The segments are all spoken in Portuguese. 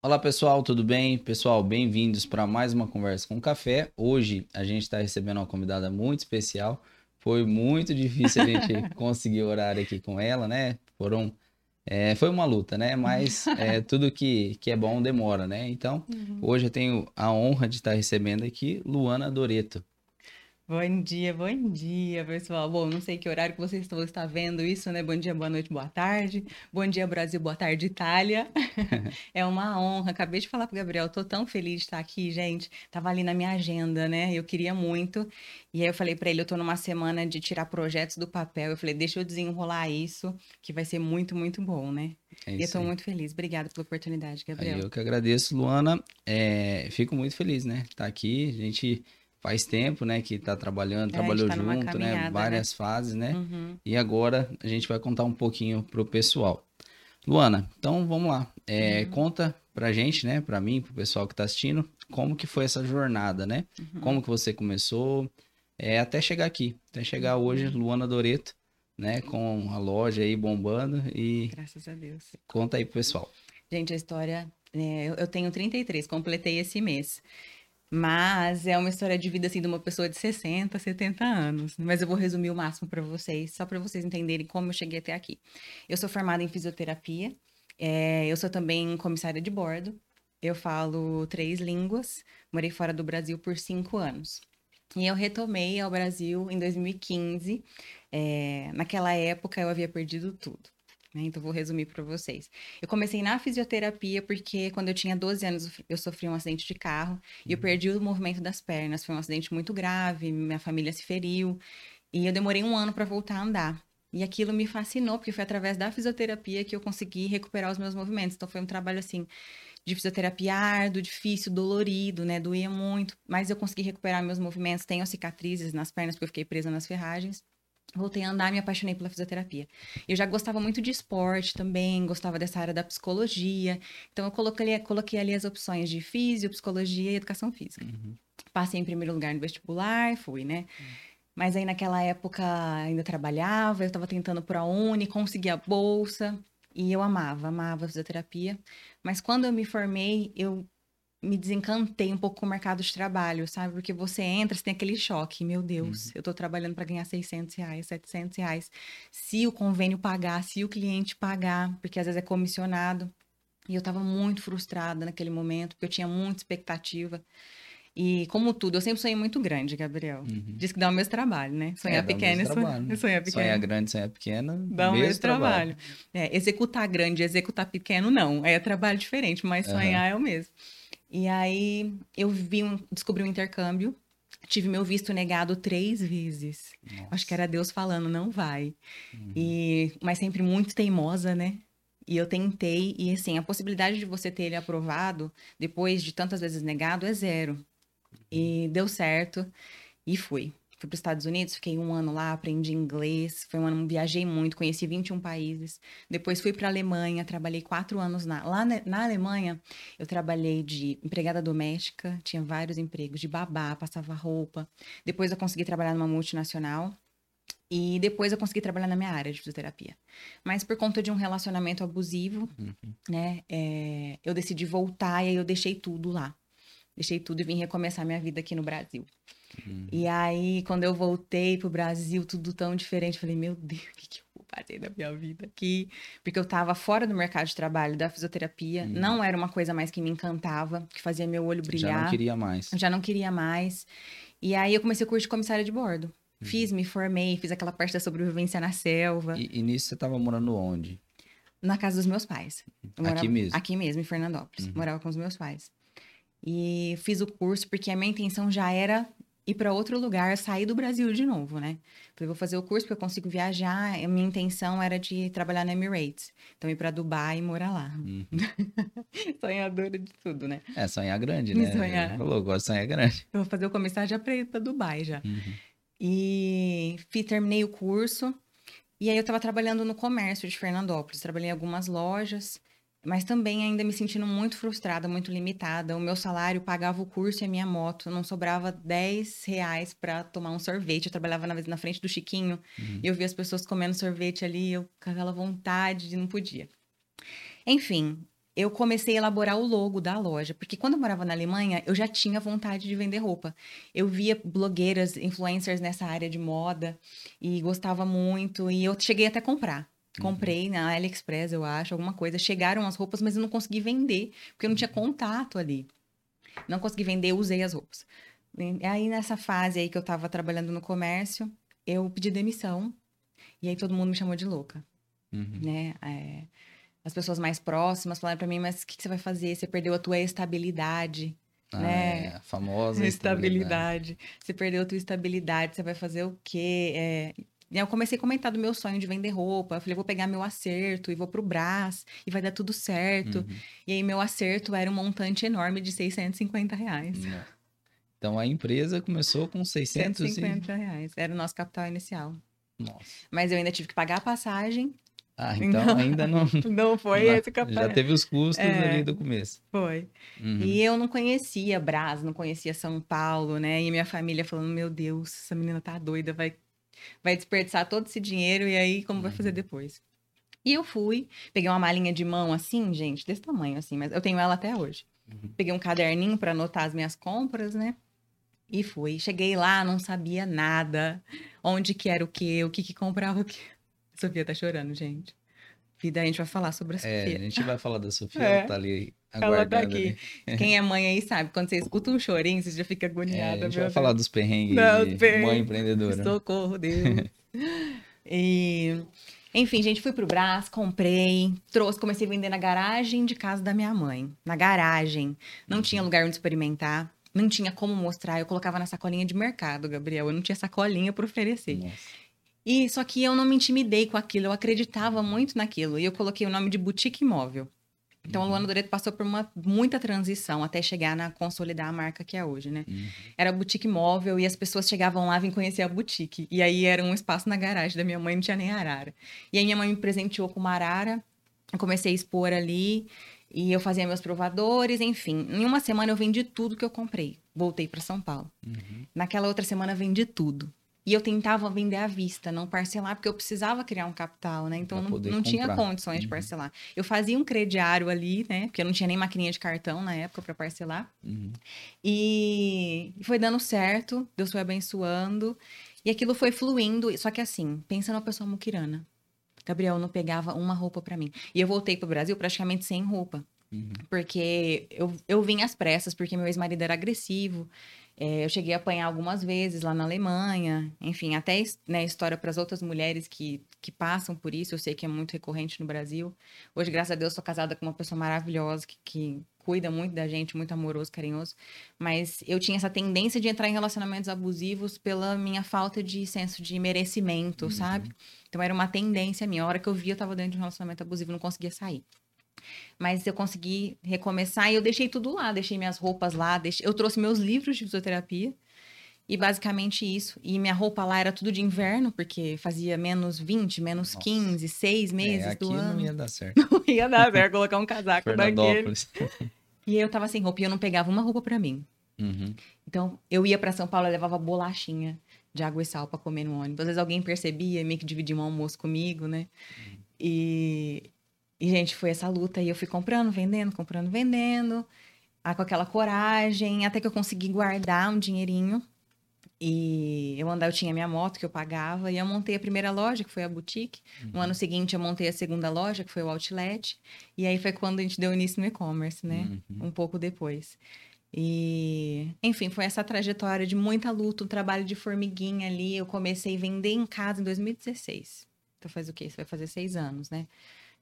Olá pessoal, tudo bem? Pessoal, bem-vindos para mais uma conversa com café. Hoje a gente está recebendo uma convidada muito especial. Foi muito difícil a gente conseguir horário aqui com ela, né? Foram, é, foi uma luta, né? Mas é, tudo que, que é bom demora, né? Então, uhum. hoje eu tenho a honra de estar recebendo aqui Luana Doreto. Bom dia, bom dia, pessoal. Bom, não sei que horário que vocês estão está vendo isso, né? Bom dia, boa noite, boa tarde. Bom dia, Brasil, boa tarde, Itália. é uma honra. Acabei de falar pro Gabriel, tô tão feliz de estar aqui, gente. Tava ali na minha agenda, né? Eu queria muito. E aí eu falei para ele, eu tô numa semana de tirar projetos do papel. Eu falei, deixa eu desenrolar isso, que vai ser muito, muito bom, né? É e eu tô aí. muito feliz. Obrigada pela oportunidade, Gabriel. Aí eu que agradeço, Luana. É, fico muito feliz, né? Tá aqui, a gente faz tempo, né, que tá trabalhando, é, trabalhou tá junto, né, né? várias né? fases, né? Uhum. E agora a gente vai contar um pouquinho pro pessoal. Luana, então vamos lá. É, uhum. Conta pra gente, né, pra mim, pro pessoal que tá assistindo, como que foi essa jornada, né? Uhum. Como que você começou é, até chegar aqui, até chegar uhum. hoje, Luana Doreto, né, com a loja aí bombando e... Graças a Deus. Conta aí pro pessoal. Gente, a história... É, eu tenho 33, completei esse mês. Mas é uma história de vida assim de uma pessoa de 60, 70 anos. Mas eu vou resumir o máximo para vocês, só para vocês entenderem como eu cheguei até aqui. Eu sou formada em fisioterapia, é, eu sou também comissária de bordo, eu falo três línguas, morei fora do Brasil por cinco anos. E eu retomei ao Brasil em 2015. É, naquela época eu havia perdido tudo. Né? Então, vou resumir para vocês. Eu comecei na fisioterapia porque, quando eu tinha 12 anos, eu sofri um acidente de carro e eu uhum. perdi o movimento das pernas. Foi um acidente muito grave, minha família se feriu e eu demorei um ano para voltar a andar. E aquilo me fascinou, porque foi através da fisioterapia que eu consegui recuperar os meus movimentos. Então, foi um trabalho assim de fisioterapia árduo, difícil, dolorido, né? Doía muito, mas eu consegui recuperar meus movimentos. Tenho cicatrizes nas pernas porque eu fiquei presa nas ferragens voltei a andar me apaixonei pela fisioterapia. Eu já gostava muito de esporte também, gostava dessa área da psicologia. Então eu coloquei, coloquei ali as opções de físio, psicologia e educação física. Uhum. Passei em primeiro lugar no vestibular, fui, né? Uhum. Mas aí naquela época ainda trabalhava, eu estava tentando para a Uni, consegui a bolsa e eu amava, amava a fisioterapia. Mas quando eu me formei, eu me desencantei um pouco com o mercado de trabalho, sabe? Porque você entra, você tem aquele choque. Meu Deus, uhum. eu tô trabalhando para ganhar 600 reais, 700 reais. Se o convênio pagar, se o cliente pagar, porque às vezes é comissionado. E eu tava muito frustrada naquele momento, porque eu tinha muita expectativa. E como tudo, eu sempre sonhei muito grande, Gabriel. Uhum. Diz que dá o mesmo trabalho, né? Sonhar é, pequeno, sonhar, sonhar pequeno. Sonhar grande, sonhar pequeno, dá o mesmo, mesmo trabalho. trabalho. É, executar grande, executar pequeno, não. É trabalho diferente, mas sonhar uhum. é o mesmo. E aí eu vi um, descobri um intercâmbio. Tive meu visto negado três vezes. Nossa. Acho que era Deus falando, não vai. Uhum. E, mas sempre muito teimosa, né? E eu tentei, e assim, a possibilidade de você ter ele aprovado, depois de tantas vezes negado, é zero. Uhum. E deu certo, e fui. Fui para os Estados Unidos, fiquei um ano lá, aprendi inglês. Foi um ano, viajei muito, conheci 21 países. Depois fui para a Alemanha, trabalhei quatro anos lá. Lá na Alemanha, eu trabalhei de empregada doméstica, tinha vários empregos, de babá, passava roupa. Depois eu consegui trabalhar numa multinacional. E depois eu consegui trabalhar na minha área de fisioterapia. Mas por conta de um relacionamento abusivo, uhum. né, é, eu decidi voltar e aí eu deixei tudo lá. Deixei tudo e vim recomeçar minha vida aqui no Brasil. Uhum. E aí, quando eu voltei pro Brasil, tudo tão diferente, falei, meu Deus, o que, que eu vou fazer da minha vida aqui? Porque eu tava fora do mercado de trabalho, da fisioterapia, uhum. não era uma coisa mais que me encantava, que fazia meu olho brilhar. Já não queria mais. Eu já não queria mais. E aí eu comecei o curso de comissária de bordo. Uhum. Fiz, me formei, fiz aquela parte da sobrevivência na selva. E, e nisso você tava morando onde? Na casa dos meus pais. Morava, aqui mesmo? Aqui mesmo, em Fernandópolis. Uhum. Morava com os meus pais. E fiz o curso porque a minha intenção já era ir para outro lugar, sair do Brasil de novo, né? Falei, vou fazer o curso porque eu consigo viajar. A minha intenção era de trabalhar na Emirates. Então, ir para Dubai e morar lá. Uhum. Sonhadora de tudo, né? É, sonhar grande, né? Sonhar. Falou, gosto de sonhar grande. Eu vou fazer o começar já para ir para Dubai já. Uhum. E fui, terminei o curso. E aí, eu estava trabalhando no comércio de Fernandópolis. Trabalhei em algumas lojas mas também ainda me sentindo muito frustrada, muito limitada. O meu salário pagava o curso e a minha moto, não sobrava 10 reais para tomar um sorvete. Eu trabalhava na, na frente do Chiquinho uhum. e eu via as pessoas comendo sorvete ali, eu com aquela vontade, não podia. Enfim, eu comecei a elaborar o logo da loja, porque quando eu morava na Alemanha, eu já tinha vontade de vender roupa. Eu via blogueiras, influencers nessa área de moda e gostava muito e eu cheguei até a comprar. Uhum. Comprei uhum. na AliExpress, eu acho, alguma coisa. Chegaram as roupas, mas eu não consegui vender, porque eu não tinha contato ali. Não consegui vender, usei as roupas. E aí, nessa fase aí que eu tava trabalhando no comércio, eu pedi demissão. E aí todo mundo me chamou de louca. Uhum. Né? É, as pessoas mais próximas falaram para mim, mas o que, que, você vai fazer? Você perdeu a tua estabilidade. Ah, né? É, a famosa estabilidade. estabilidade. Você perdeu a tua estabilidade, você vai fazer o quê? É... Eu comecei a comentar do meu sonho de vender roupa. Eu falei, vou pegar meu acerto e vou pro Brás e vai dar tudo certo. Uhum. E aí, meu acerto era um montante enorme de 650 reais. Então, a empresa começou com 650 e... reais. Era o nosso capital inicial. Nossa. Mas eu ainda tive que pagar a passagem ah, então não, ainda não. Não foi não, esse capaz. Já teve os custos é, ali do começo. Foi. Uhum. E eu não conhecia Brás, não conhecia São Paulo, né? E minha família falando: Meu Deus, essa menina tá doida, vai, vai desperdiçar todo esse dinheiro e aí como vai fazer uhum. depois? E eu fui, peguei uma malinha de mão assim, gente, desse tamanho assim, mas eu tenho ela até hoje. Uhum. Peguei um caderninho para anotar as minhas compras, né? E fui. Cheguei lá, não sabia nada. Onde que era o quê, o que que comprava o quê. Sofia tá chorando, gente. Vida, a gente vai falar sobre a é, Sofia. É, a gente vai falar da Sofia, é. ela tá ali aguardando. Ela tá aqui. Ali. Quem é mãe aí sabe, quando você escuta um chorinho, você já fica agoniada. É, a gente vai Deus. falar dos perrengues Não, de perrengue. mãe empreendedora. Socorro, Deus. e... Enfim, gente, fui pro Brás, comprei, trouxe, comecei a vender na garagem de casa da minha mãe. Na garagem. Não uhum. tinha lugar onde experimentar, não tinha como mostrar. Eu colocava na sacolinha de mercado, Gabriel. Eu não tinha sacolinha para oferecer. Nossa. E só que eu não me intimidei com aquilo, eu acreditava muito naquilo. E eu coloquei o nome de boutique imóvel. Então, uhum. o Luana Doreto passou por uma muita transição até chegar na consolidar a marca que é hoje, né? Uhum. Era boutique móvel e as pessoas chegavam lá, vinham conhecer a boutique. E aí era um espaço na garagem da minha mãe, não tinha nem arara. E aí minha mãe me presenteou com uma arara, eu comecei a expor ali e eu fazia meus provadores, enfim. Em uma semana eu vendi tudo que eu comprei. Voltei para São Paulo. Uhum. Naquela outra semana vendi tudo. E eu tentava vender à vista, não parcelar, porque eu precisava criar um capital, né? Então não, não tinha condições uhum. de parcelar. Eu fazia um crediário ali, né? Porque eu não tinha nem maquininha de cartão na época para parcelar. Uhum. E foi dando certo, Deus foi abençoando. E aquilo foi fluindo. Só que assim, pensa numa pessoa muquirana. Gabriel não pegava uma roupa para mim. E eu voltei pro Brasil praticamente sem roupa. Uhum. Porque eu, eu vim às pressas, porque meu ex-marido era agressivo. É, eu cheguei a apanhar algumas vezes lá na Alemanha, enfim, até né, história para as outras mulheres que, que passam por isso, eu sei que é muito recorrente no Brasil. Hoje, graças a Deus, sou casada com uma pessoa maravilhosa que, que cuida muito da gente, muito amoroso, carinhoso, mas eu tinha essa tendência de entrar em relacionamentos abusivos pela minha falta de senso de merecimento, uhum. sabe? Então era uma tendência minha. A hora que eu via, eu estava dentro de um relacionamento abusivo, não conseguia sair. Mas eu consegui recomeçar e eu deixei tudo lá, deixei minhas roupas lá, deixei... eu trouxe meus livros de fisioterapia. E basicamente isso. E minha roupa lá era tudo de inverno, porque fazia menos 20, menos Nossa. 15, 6 meses é, do ano. não ia dar certo. Não ia dar certo, colocar um casaco daquele. E eu tava sem roupa e eu não pegava uma roupa para mim. Uhum. Então, eu ia para São Paulo, eu levava bolachinha de água e sal para comer no ônibus. Às vezes alguém percebia, meio que dividia um almoço comigo, né? Uhum. E e, gente, foi essa luta. E eu fui comprando, vendendo, comprando, vendendo. Ah, com aquela coragem, até que eu consegui guardar um dinheirinho. E eu andava, eu tinha minha moto que eu pagava. E eu montei a primeira loja, que foi a boutique. Uhum. No ano seguinte, eu montei a segunda loja, que foi o outlet. E aí foi quando a gente deu início no e-commerce, né? Uhum. Um pouco depois. E, enfim, foi essa trajetória de muita luta, um trabalho de formiguinha ali. Eu comecei a vender em casa em 2016. Então faz o quê? Isso vai fazer seis anos, né?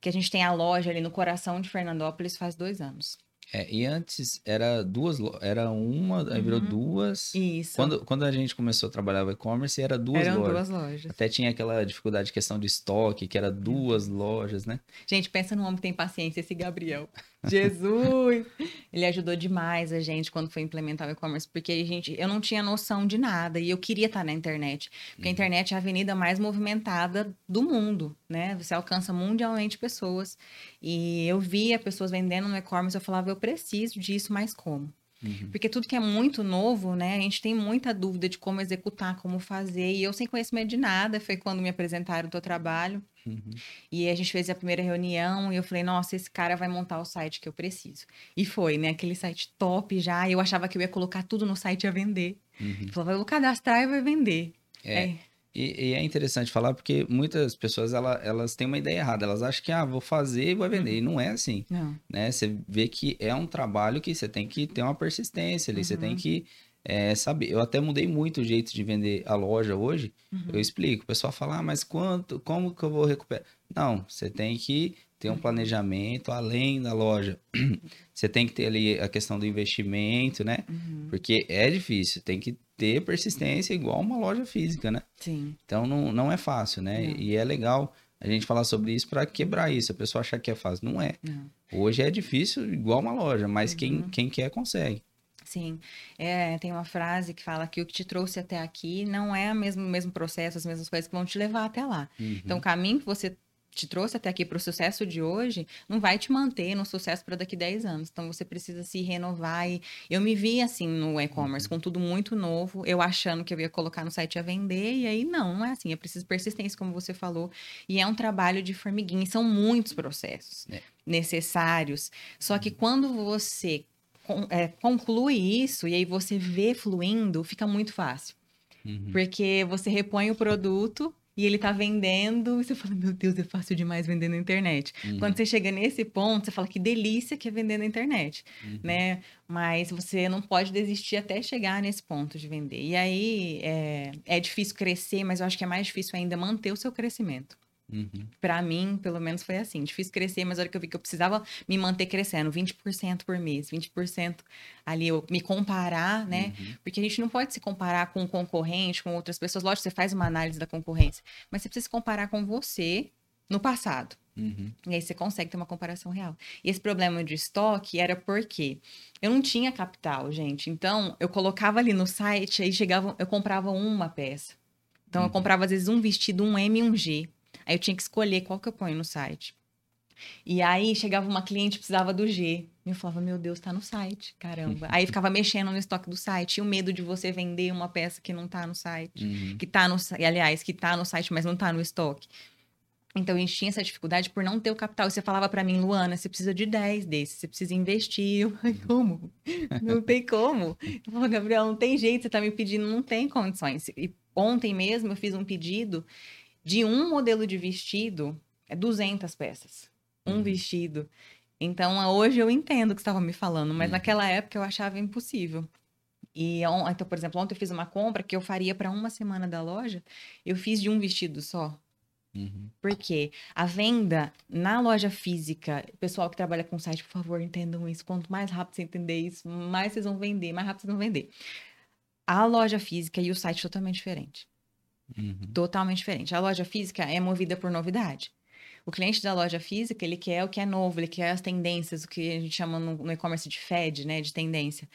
Que a gente tem a loja ali no coração de Fernandópolis faz dois anos. É, e antes era duas, era uma, aí virou uhum. duas. Isso. Quando, quando a gente começou a trabalhar o e-commerce, era duas Eram lojas. duas lojas. Até tinha aquela dificuldade de questão de estoque, que era duas lojas, né? Gente, pensa no homem que tem paciência, esse Gabriel. Jesus! Ele ajudou demais a gente quando foi implementar o e-commerce, porque a gente, eu não tinha noção de nada e eu queria estar na internet. Porque uhum. a internet é a avenida mais movimentada do mundo, né? Você alcança mundialmente pessoas. E eu via pessoas vendendo no e-commerce, eu falava, eu preciso disso, mas como? Uhum. Porque tudo que é muito novo, né? A gente tem muita dúvida de como executar, como fazer. E eu sem conhecimento de nada, foi quando me apresentaram o teu trabalho. Uhum. E a gente fez a primeira reunião e eu falei, nossa, esse cara vai montar o site que eu preciso. E foi, né? Aquele site top já. Eu achava que eu ia colocar tudo no site e ia vender. Uhum. Falei, vou cadastrar e vai vender. É. é. E, e, é interessante falar porque muitas pessoas ela, elas têm uma ideia errada. Elas acham que, ah, vou fazer e vou vender. Uhum. E não é assim. Não. Né? Você vê que é um trabalho que você tem que ter uma persistência ali. Uhum. Você tem uhum. que é, saber. Eu até mudei muito o jeito de vender a loja hoje. Uhum. Eu explico. O pessoal fala, ah, mas quanto, como que eu vou recuperar? Não, você tem que ter um planejamento além da loja. Você tem que ter ali a questão do investimento, né? Uhum. Porque é difícil, tem que ter persistência igual uma loja física, né? Sim. Então não, não é fácil, né? Não. E é legal a gente falar sobre isso para quebrar isso. A pessoa achar que é fácil. Não é. Não. Hoje é difícil igual uma loja, mas uhum. quem, quem quer consegue. Sim, é, tem uma frase que fala que o que te trouxe até aqui não é o mesmo, mesmo processo, as mesmas coisas que vão te levar até lá. Uhum. Então, o caminho que você te trouxe até aqui para o sucesso de hoje, não vai te manter no sucesso para daqui 10 anos. Então você precisa se renovar. E eu me vi assim no e-commerce, uhum. com tudo muito novo, eu achando que eu ia colocar no site a vender, e aí não, não é assim. É preciso persistência, como você falou. E é um trabalho de formiguinha. E são muitos processos é. necessários. Só que uhum. quando você é, conclui isso e aí você vê fluindo, fica muito fácil. Uhum. Porque você repõe o produto e ele tá vendendo, e você fala, meu Deus, é fácil demais vender na internet. Uhum. Quando você chega nesse ponto, você fala que delícia que é vender na internet, uhum. né? Mas você não pode desistir até chegar nesse ponto de vender. E aí é, é difícil crescer, mas eu acho que é mais difícil ainda manter o seu crescimento. Uhum. Para mim, pelo menos foi assim. Difícil crescer, mas a hora que eu vi que eu precisava me manter crescendo, 20% por mês, 20% ali, eu me comparar, né? Uhum. Porque a gente não pode se comparar com um concorrente, com outras pessoas. Lógico, você faz uma análise da concorrência, mas você precisa se comparar com você no passado. Uhum. E aí você consegue ter uma comparação real. E esse problema de estoque era porque eu não tinha capital, gente. Então, eu colocava ali no site, aí chegava, eu comprava uma peça. Então, eu uhum. comprava às vezes um vestido, um M e um G. Aí eu tinha que escolher qual que eu ponho no site. E aí chegava uma cliente precisava do G. E eu falava, meu Deus, tá no site, caramba. aí ficava mexendo no estoque do site. E o medo de você vender uma peça que não tá no site. Uhum. Que tá no aliás, que tá no site, mas não tá no estoque. Então a gente tinha essa dificuldade por não ter o capital. E você falava para mim, Luana, você precisa de 10 desses, você precisa investir. Eu falei, como? Não tem como. Eu falei, Gabriel, não tem jeito, você tá me pedindo, não tem condições. E ontem mesmo eu fiz um pedido de um modelo de vestido, é 200 peças. Um uhum. vestido. Então, hoje eu entendo o que você estava me falando, mas uhum. naquela época eu achava impossível. E então, por exemplo, ontem eu fiz uma compra que eu faria para uma semana da loja, eu fiz de um vestido só. Uhum. Porque a venda na loja física, pessoal que trabalha com site, por favor, entendam isso. Quanto mais rápido você entender isso, mais vocês vão vender, mais rápido vocês vão vender. A loja física e o site totalmente diferente. Uhum. Totalmente diferente. A loja física é movida por novidade. O cliente da loja física, ele quer o que é novo, ele quer as tendências, o que a gente chama no, e-commerce de Fed, né, de tendência.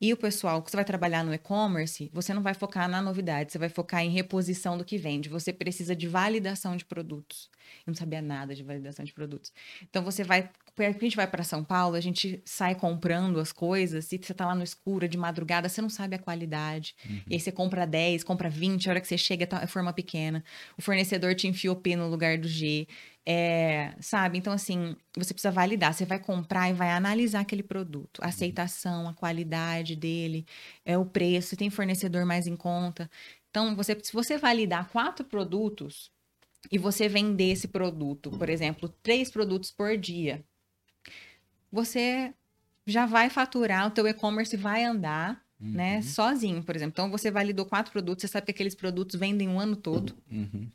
E o pessoal que você vai trabalhar no e-commerce, você não vai focar na novidade, você vai focar em reposição do que vende. Você precisa de validação de produtos. Eu não sabia nada de validação de produtos. Então você vai, a gente vai para São Paulo, a gente sai comprando as coisas, e você tá lá no escuro de madrugada, você não sabe a qualidade. Uhum. E aí você compra 10, compra 20, a hora que você chega é forma pequena. O fornecedor te enfia o P no lugar do G. É, sabe? Então, assim, você precisa validar. Você vai comprar e vai analisar aquele produto. A aceitação, a qualidade dele, é o preço, se tem fornecedor mais em conta. Então, você, se você validar quatro produtos e você vender esse produto, por exemplo, três produtos por dia, você já vai faturar, o teu e-commerce vai andar, né, uhum. né, sozinho, por exemplo. Então, você validou quatro produtos, você sabe que aqueles produtos vendem o ano todo. Uhum.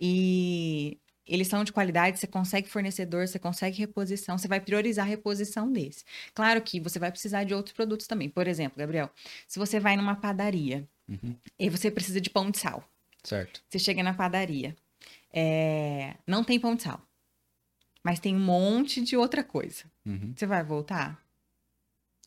E eles são de qualidade, você consegue fornecedor, você consegue reposição, você vai priorizar a reposição desse. Claro que você vai precisar de outros produtos também. Por exemplo, Gabriel, se você vai numa padaria uhum. e você precisa de pão de sal. Certo. Você chega na padaria, é... não tem pão de sal, mas tem um monte de outra coisa. Uhum. Você vai voltar?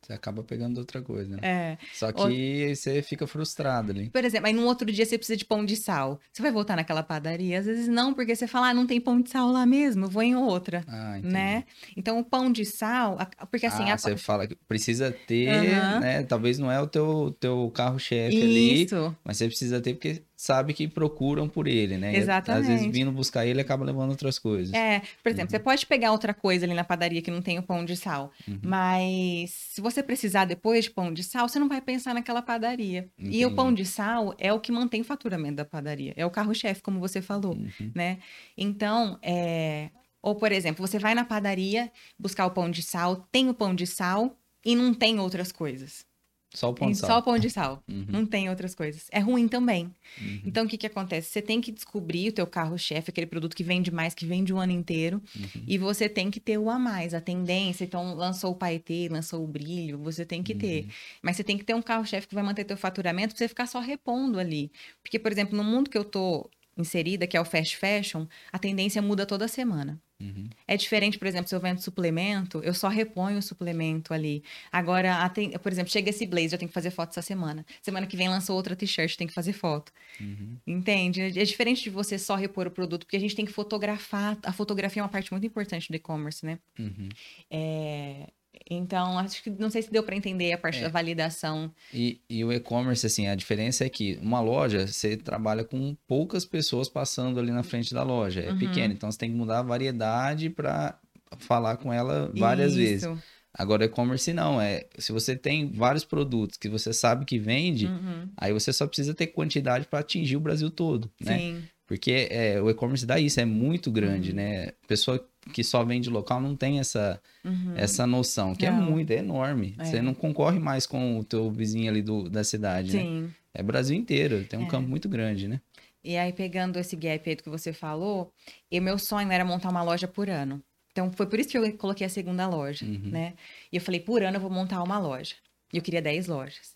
Você acaba pegando outra coisa, né? É. Só que você fica frustrado ali. Por exemplo, aí no outro dia você precisa de pão de sal. Você vai voltar naquela padaria? Às vezes não, porque você fala, ah, não tem pão de sal lá mesmo, eu vou em outra. Ah, entendi. Né? Então o pão de sal, porque assim... Ah, a... você fala que precisa ter, uhum. né? Talvez não é o teu, teu carro-chefe ali, mas você precisa ter porque sabe que procuram por ele, né? Exatamente. Às vezes vindo buscar ele acaba levando outras coisas. É, por exemplo, uhum. você pode pegar outra coisa ali na padaria que não tem o pão de sal, uhum. mas se você precisar depois de pão de sal, você não vai pensar naquela padaria. Entendi. E o pão de sal é o que mantém o faturamento da padaria, é o carro-chefe, como você falou, uhum. né? Então, é... ou por exemplo, você vai na padaria buscar o pão de sal, tem o pão de sal e não tem outras coisas. Só o pão de sal. Só o pão de sal. Uhum. Não tem outras coisas. É ruim também. Uhum. Então, o que, que acontece? Você tem que descobrir o teu carro-chefe, aquele produto que vende mais, que vende o ano inteiro. Uhum. E você tem que ter o a mais, a tendência. Então, lançou o paetê, lançou o brilho, você tem que ter. Uhum. Mas você tem que ter um carro-chefe que vai manter teu faturamento pra você ficar só repondo ali. Porque, por exemplo, no mundo que eu tô inserida, que é o fast fashion, a tendência muda toda semana. Uhum. É diferente, por exemplo, se eu vendo suplemento, eu só reponho o suplemento ali. Agora, por exemplo, chega esse blazer, eu tenho que fazer foto essa semana. Semana que vem lançou outra t-shirt, tem que fazer foto. Uhum. Entende? É diferente de você só repor o produto, porque a gente tem que fotografar. A fotografia é uma parte muito importante do e-commerce, né? Uhum. É, então, acho que não sei se deu para entender a parte é. da validação. E, e o e-commerce, assim, a diferença é que uma loja, você trabalha com poucas pessoas passando ali na frente da loja. É uhum. pequena, então você tem que mudar a variedade para falar com ela várias Isso. vezes. Agora, e-commerce não, é se você tem vários produtos que você sabe que vende, uhum. aí você só precisa ter quantidade para atingir o Brasil todo, né? Sim. Porque é, o e-commerce dá isso, é muito grande, uhum. né? Pessoa que só vende local não tem essa, uhum. essa noção, que é não. é muito, é enorme. É. Você não concorre mais com o teu vizinho ali do, da cidade, né? Sim. né? É Brasil inteiro, tem um é. campo muito grande, né? E aí, pegando esse gap aí do que você falou, e meu sonho era montar uma loja por ano. Então, foi por isso que eu coloquei a segunda loja, uhum. né? E eu falei, por ano eu vou montar uma loja. E eu queria 10 lojas.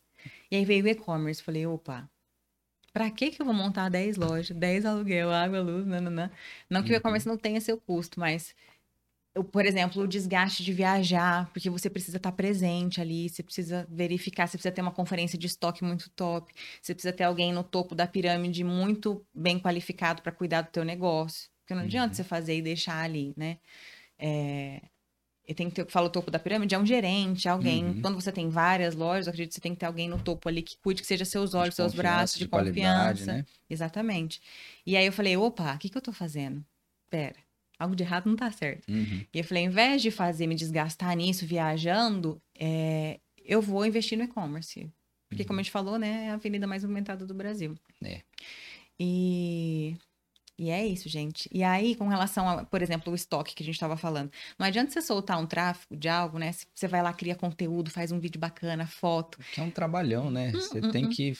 E aí veio o e-commerce, falei, opa, Pra que que eu vou montar 10 lojas, 10 aluguel, água, luz, nananã. Não que uhum. o e-commerce não tenha seu custo, mas, eu, por exemplo, o desgaste de viajar, porque você precisa estar presente ali, você precisa verificar, você precisa ter uma conferência de estoque muito top, você precisa ter alguém no topo da pirâmide muito bem qualificado para cuidar do teu negócio. Porque não adianta uhum. você fazer e deixar ali, né? É, e tem que ter, fala o topo da pirâmide, é um gerente, alguém. Uhum. Quando você tem várias lojas, eu acredito que você tem que ter alguém no topo ali que cuide, que seja seus olhos, de seus braços, de, de confiança. Né? Exatamente. E aí eu falei, opa, o que, que eu tô fazendo? Pera, algo de errado não tá certo. Uhum. E eu falei, ao invés de fazer me desgastar nisso, viajando, é, eu vou investir no e-commerce. Porque, uhum. como a gente falou, né, é a avenida mais movimentada do Brasil. É. E e é isso, gente. E aí, com relação a, por exemplo, o estoque que a gente estava falando, não adianta você soltar um tráfego de algo, né? Você vai lá, cria conteúdo, faz um vídeo bacana, foto. Que é um trabalhão, né? Hum, você hum, tem hum. que.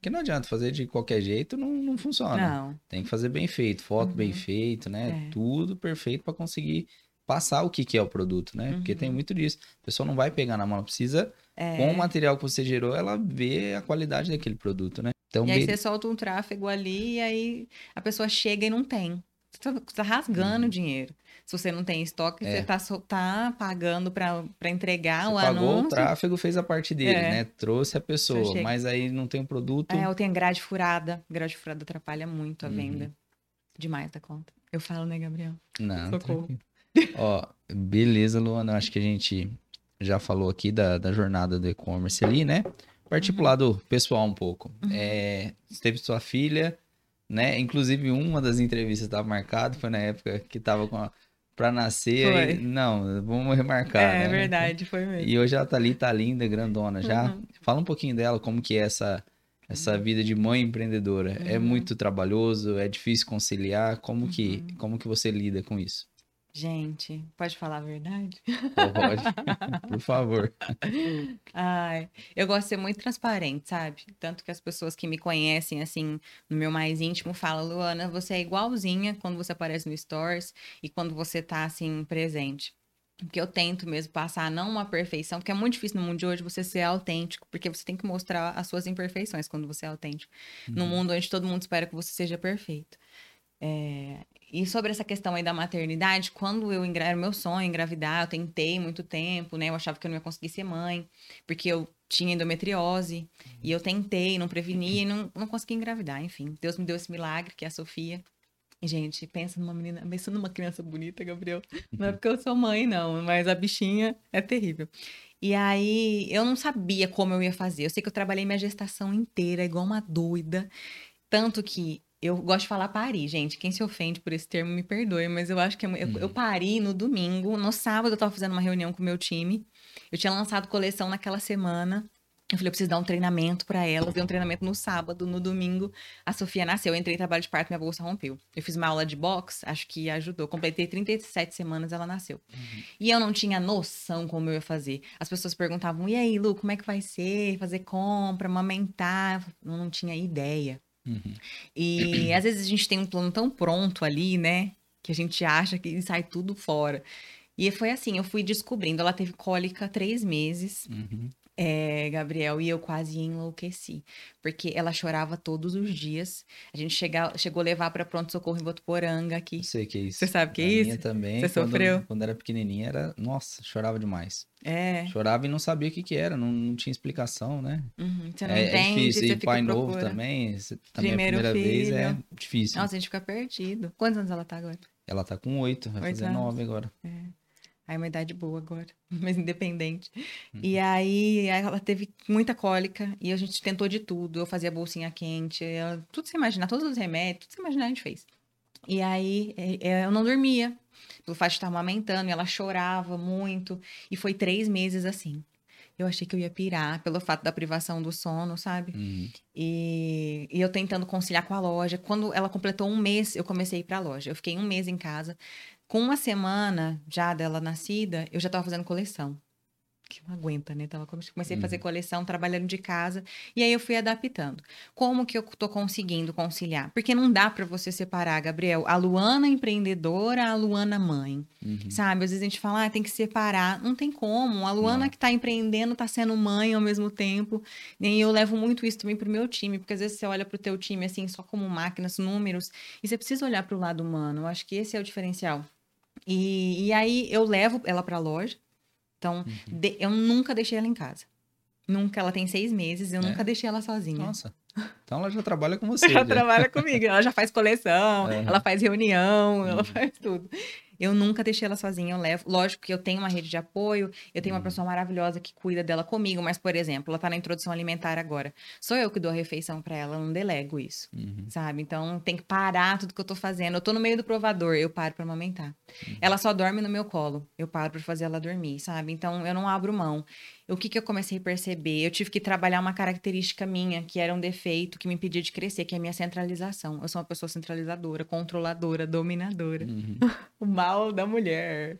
Que não adianta fazer de qualquer jeito, não, não funciona. Não. Tem que fazer bem feito, foto uhum. bem feito, né? É. Tudo perfeito para conseguir passar o que, que é o produto, né? Uhum. Porque tem uhum. muito disso. A pessoa não vai pegar na mão, ela precisa, é. com o material que você gerou, ela vê a qualidade daquele produto, né? Então, e aí você solta um tráfego ali e aí a pessoa chega e não tem. Você tá, tá rasgando uhum. dinheiro. Se você não tem estoque, é. você tá, tá pagando para entregar você o pagou anúncio. Pagou o tráfego, fez a parte dele, é. né? Trouxe a pessoa, mas aí não tem o produto. É, ou tem grade furada. Grade furada atrapalha muito a uhum. venda. Demais da conta. Eu falo, né, Gabriel? Não. Socorro. Ó, beleza, Luana. Acho que a gente já falou aqui da, da jornada do e-commerce ali, né? Partir uhum. pro lado pessoal um pouco. Uhum. É, você teve sua filha, né? Inclusive, uma das entrevistas estava marcada, foi na época que tava com a, pra nascer. Aí, não, vamos remarcar. É, né? é verdade, foi mesmo. E hoje ela tá ali, tá linda, grandona já. Uhum. Fala um pouquinho dela, como que é essa, essa vida de mãe empreendedora. É uhum. muito trabalhoso, é difícil conciliar. Como que, uhum. como que você lida com isso? Gente, pode falar a verdade? Pode, por favor. Ai, eu gosto de ser muito transparente, sabe? Tanto que as pessoas que me conhecem, assim, no meu mais íntimo, falam, Luana, você é igualzinha quando você aparece no Stories e quando você tá, assim, presente. Porque eu tento mesmo passar não uma perfeição, porque é muito difícil no mundo de hoje você ser autêntico, porque você tem que mostrar as suas imperfeições quando você é autêntico. Uhum. No mundo onde todo mundo espera que você seja perfeito. É, e sobre essa questão aí da maternidade, quando eu engra... era meu sonho engravidar, eu tentei muito tempo, né? Eu achava que eu não ia conseguir ser mãe, porque eu tinha endometriose, e eu tentei, não prevenia e não, não consegui engravidar, enfim. Deus me deu esse milagre, que é a Sofia. E, gente, pensa numa menina, pensa numa criança bonita, Gabriel. Não é porque eu sou mãe, não, mas a bichinha é terrível. E aí, eu não sabia como eu ia fazer. Eu sei que eu trabalhei minha gestação inteira, igual uma doida. Tanto que eu gosto de falar pari, gente. Quem se ofende por esse termo me perdoe, mas eu acho que é, eu, eu, uhum. pari no domingo. No sábado eu tava fazendo uma reunião com o meu time. Eu tinha lançado coleção naquela semana. Eu falei, eu preciso dar um treinamento para elas. Dei um treinamento no sábado, no domingo, a Sofia nasceu. Eu entrei em trabalho de parto, minha bolsa rompeu. Eu fiz uma aula de boxe, acho que ajudou. Completei 37 semanas, ela nasceu. Uhum. E eu não tinha noção como eu ia fazer. As pessoas perguntavam, e aí, Lu, como é que vai ser? Fazer compra, amamentar? Eu não tinha ideia. Uhum. E às vezes a gente tem um plano tão pronto ali, né? Que a gente acha que sai tudo fora. E foi assim, eu fui descobrindo. Ela teve cólica três meses. Uhum é, Gabriel, e eu quase enlouqueci, porque ela chorava todos os dias. A gente chega, chegou a levar para pronto-socorro em Botuporanga aqui. Eu sei que é isso. Você sabe que é isso? Minha também. Você quando, sofreu? Quando era pequenininha, era, nossa, chorava demais. É. Chorava e não sabia o que que era, não, não tinha explicação, né? Uhum, você não é, é entende, é difícil. e pai novo também, também Primeiro a primeira filho. vez é difícil. Nossa, a gente fica perdido. Quantos anos ela tá agora? Ela tá com oito, vai oito fazer anos. nove agora. É. Aí uma idade boa agora, mas independente. Uhum. E aí ela teve muita cólica e a gente tentou de tudo. Eu fazia bolsinha quente, ela, tudo você imaginar, todos os remédios, tudo você imaginar a gente fez. E aí é, é, eu não dormia, pelo fato de estar amamentando, e ela chorava muito. E foi três meses assim. Eu achei que eu ia pirar pelo fato da privação do sono, sabe? Uhum. E, e, eu tentando conciliar com a loja. Quando ela completou um mês, eu comecei a ir pra loja. Eu fiquei um mês em casa. Com uma semana já dela nascida, eu já estava fazendo coleção. Que não aguenta, né? Tava, comecei a fazer uhum. coleção, trabalhando de casa. E aí eu fui adaptando. Como que eu tô conseguindo conciliar? Porque não dá para você separar, Gabriel, a Luana empreendedora, a Luana mãe. Uhum. Sabe? Às vezes a gente fala, ah, tem que separar. Não tem como. A Luana não. que tá empreendendo tá sendo mãe ao mesmo tempo. E eu levo muito isso também pro meu time. Porque às vezes você olha pro teu time, assim, só como máquinas, números. E você precisa olhar pro lado humano. Eu acho que esse é o diferencial. E, e aí eu levo ela pra loja. Então, uhum. de, eu nunca deixei ela em casa. Nunca, ela tem seis meses, eu é. nunca deixei ela sozinha. Nossa. Então ela já trabalha com você. ela já. trabalha comigo, ela já faz coleção, é. ela faz reunião, uhum. ela faz tudo. Eu nunca deixei ela sozinha, eu levo. Lógico que eu tenho uma rede de apoio, eu tenho uma uhum. pessoa maravilhosa que cuida dela comigo, mas, por exemplo, ela tá na introdução alimentar agora. Sou eu que dou a refeição para ela, eu não delego isso, uhum. sabe? Então tem que parar tudo que eu tô fazendo. Eu tô no meio do provador, eu paro para amamentar. Uhum. Ela só dorme no meu colo, eu paro para fazer ela dormir, sabe? Então eu não abro mão o que, que eu comecei a perceber? Eu tive que trabalhar uma característica minha, que era um defeito que me impedia de crescer, que é a minha centralização. Eu sou uma pessoa centralizadora, controladora, dominadora. Uhum. o mal da mulher.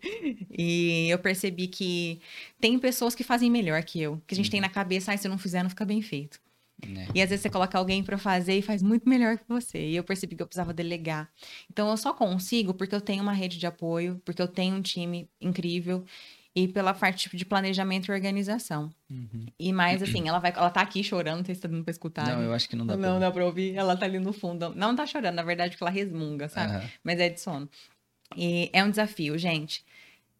E eu percebi que tem pessoas que fazem melhor que eu. Que a gente uhum. tem na cabeça, ah, se eu não fizer, não fica bem feito. É. E às vezes você coloca alguém para fazer e faz muito melhor que você. E eu percebi que eu precisava delegar. Então eu só consigo porque eu tenho uma rede de apoio, porque eu tenho um time incrível e pela parte de planejamento e organização. Uhum. E mais assim, ela vai, ela tá aqui chorando, não sei se tá dando pra escutar. Não, eu acho que não dá não, pra Não dá pra ouvir, ela tá ali no fundo. Não tá chorando, na verdade, porque ela resmunga, sabe? Uhum. Mas é de sono. E é um desafio, gente.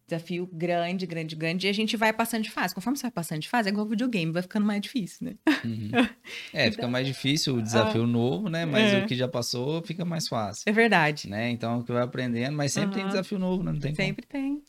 Desafio grande, grande, grande. E a gente vai passando de fase. Conforme você vai passando de fase, é igual videogame, vai ficando mais difícil, né? Uhum. É, então... fica mais difícil o desafio ah, novo, né? Mas é. o que já passou fica mais fácil. É verdade. Né? Então, o que vai aprendendo, mas sempre tem desafio novo, né? Não tem Sempre como. tem.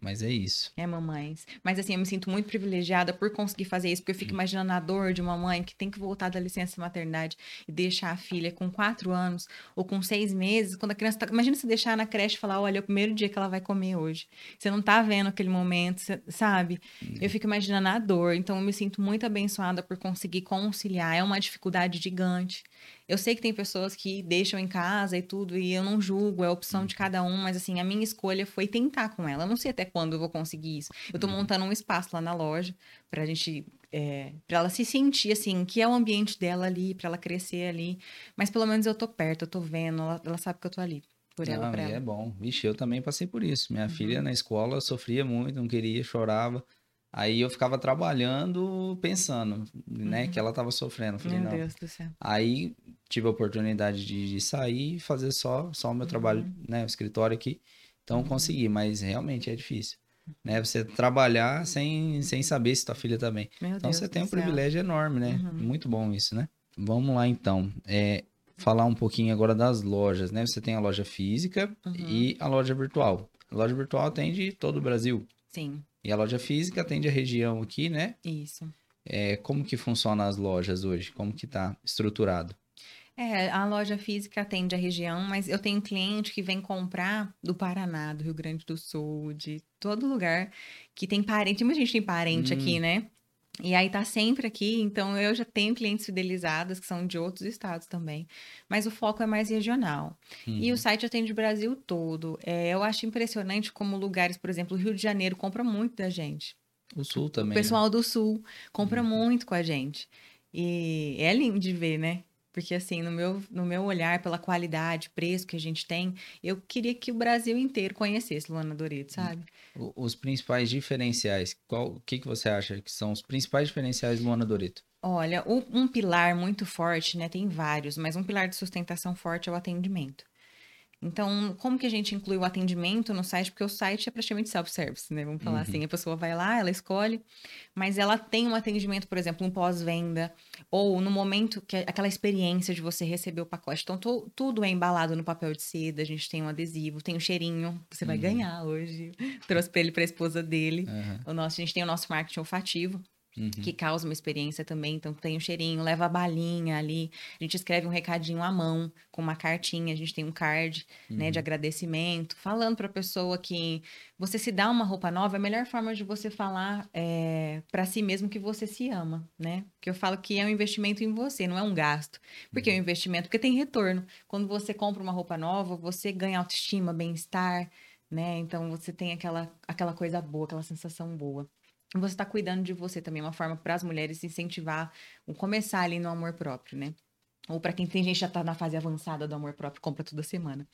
Mas é isso. É, mamães. Mas assim, eu me sinto muito privilegiada por conseguir fazer isso, porque eu fico imaginando a dor de uma mãe que tem que voltar da licença maternidade e deixar a filha com quatro anos ou com seis meses, quando a criança tá. Imagina se deixar na creche e falar: olha, é o primeiro dia que ela vai comer hoje. Você não tá vendo aquele momento, sabe? Eu fico imaginando a dor. Então, eu me sinto muito abençoada por conseguir conciliar. É uma dificuldade gigante. Eu sei que tem pessoas que deixam em casa e tudo, e eu não julgo, é a opção de uhum. cada um, mas assim, a minha escolha foi tentar com ela. Eu não sei até quando eu vou conseguir isso. Eu tô uhum. montando um espaço lá na loja pra gente. É, para ela se sentir assim, que é o ambiente dela ali, para ela crescer ali. Mas pelo menos eu tô perto, eu tô vendo, ela, ela sabe que eu tô ali por ela, não, pra ela. É bom. Vixe, eu também passei por isso. Minha uhum. filha na escola sofria muito, não queria, chorava. Aí eu ficava trabalhando, pensando, né, uhum. que ela estava sofrendo. Falei, Meu não. Deus do céu. Aí tive a oportunidade de, de sair e fazer só, só o meu uhum. trabalho, né? O escritório aqui. Então, uhum. consegui, mas realmente é difícil. Né? Você trabalhar sem, sem saber se tua filha tá bem. Meu então, Deus você tem um céu. privilégio enorme, né? Uhum. Muito bom isso, né? Vamos lá, então. É, falar um pouquinho agora das lojas, né? Você tem a loja física uhum. e a loja virtual. A loja virtual atende todo o Brasil. Sim. E a loja física atende a região aqui, né? Isso. É, como que funciona as lojas hoje? Como que tá estruturado? É, a loja física atende a região, mas eu tenho cliente que vem comprar do Paraná, do Rio Grande do Sul, de todo lugar que tem parente. Muita gente tem parente hum. aqui, né? E aí tá sempre aqui, então eu já tenho clientes fidelizados que são de outros estados também. Mas o foco é mais regional. Uhum. E o uhum. site atende o Brasil todo. É, eu acho impressionante como lugares, por exemplo, o Rio de Janeiro compra muito da gente. O Sul também. O pessoal né? do Sul compra uhum. muito com a gente. E é lindo de ver, né? Porque, assim, no meu, no meu olhar, pela qualidade, preço que a gente tem, eu queria que o Brasil inteiro conhecesse Luana Dorito, sabe? Os principais diferenciais, qual, o que, que você acha que são os principais diferenciais do Luana Dorito? Olha, um pilar muito forte, né? Tem vários, mas um pilar de sustentação forte é o atendimento. Então, como que a gente inclui o atendimento no site? Porque o site é praticamente self-service, né? Vamos falar uhum. assim, a pessoa vai lá, ela escolhe, mas ela tem um atendimento, por exemplo, um pós-venda, ou no momento que aquela experiência de você receber o pacote. Então, to, tudo é embalado no papel de seda, a gente tem um adesivo, tem um cheirinho, você vai uhum. ganhar hoje. Trouxe para ele para a esposa dele. Uhum. O nosso, a gente tem o nosso marketing olfativo, Uhum. que causa uma experiência também. Então, tem um cheirinho, leva a balinha ali. A gente escreve um recadinho à mão, com uma cartinha. A gente tem um card, uhum. né, de uhum. agradecimento, falando para a pessoa que você se dá uma roupa nova. É a melhor forma de você falar é, eh, para si mesmo que você se ama, né? Porque eu falo que é um investimento em você, não é um gasto. Porque uhum. é um uhum. investimento, porque tem retorno. Quando você compra uma roupa nova, você ganha autoestima, bem-estar, né? Então, você tem aquela, aquela coisa boa, aquela sensação boa você está cuidando de você também, uma forma para as mulheres incentivar, começar ali no amor próprio, né? Ou para quem tem gente já tá na fase avançada do amor próprio, compra toda semana.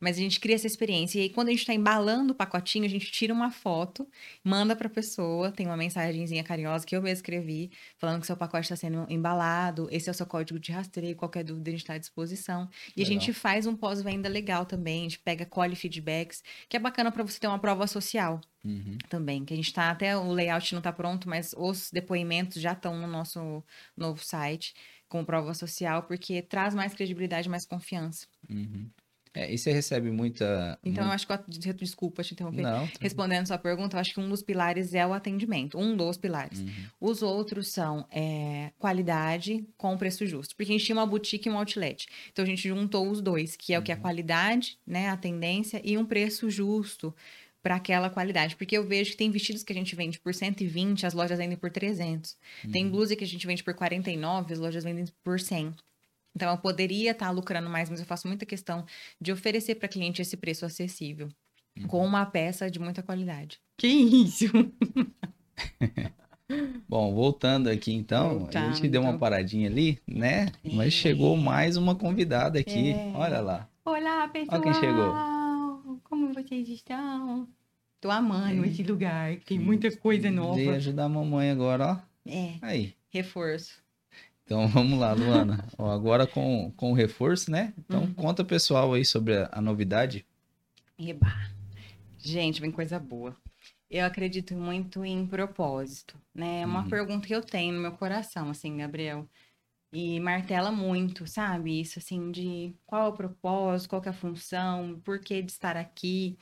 Mas a gente cria essa experiência. E aí, quando a gente está embalando o pacotinho, a gente tira uma foto, manda para a pessoa, tem uma mensagenzinha carinhosa que eu mesmo escrevi, falando que seu pacote está sendo embalado, esse é o seu código de rastreio, qualquer dúvida a gente está à disposição. E legal. a gente faz um pós-venda legal também, a gente pega, colhe feedbacks, que é bacana para você ter uma prova social. Uhum. Também, que a gente está até o layout não está pronto, mas os depoimentos já estão no nosso novo site com prova social, porque traz mais credibilidade, mais confiança. Uhum. É, e você recebe muita. Então, eu acho que. Desculpa te interromper. Não, tá... Respondendo a sua pergunta, eu acho que um dos pilares é o atendimento. Um dos pilares. Uhum. Os outros são é, qualidade com preço justo. Porque a gente tinha uma boutique e um outlet. Então, a gente juntou os dois, que é uhum. o que é a uhum. qualidade, né? A tendência e um preço justo para aquela qualidade. Porque eu vejo que tem vestidos que a gente vende por 120, as lojas vendem por 300. Uhum. Tem blusa que a gente vende por 49, as lojas vendem por 100. Então, eu poderia estar tá lucrando mais, mas eu faço muita questão de oferecer para cliente esse preço acessível, uhum. com uma peça de muita qualidade. Que isso! Bom, voltando aqui então, voltando. a gente deu uma paradinha ali, né? Mas chegou mais uma convidada aqui. É. Olha lá. Olá, pessoal! Olha quem chegou. Como vocês estão? Tô amando é. esse lugar. Tem muita coisa nova. Veio ajudar a mamãe agora, ó. É. Aí. Reforço. Então vamos lá, Luana. ó, agora com, com o reforço, né? Então uhum. conta pessoal aí sobre a, a novidade. Eba. Gente, vem coisa boa. Eu acredito muito em propósito, né? É uma uhum. pergunta que eu tenho no meu coração, assim, Gabriel. E martela muito, sabe? Isso assim de qual é o propósito, qual é a função, por que de estar aqui.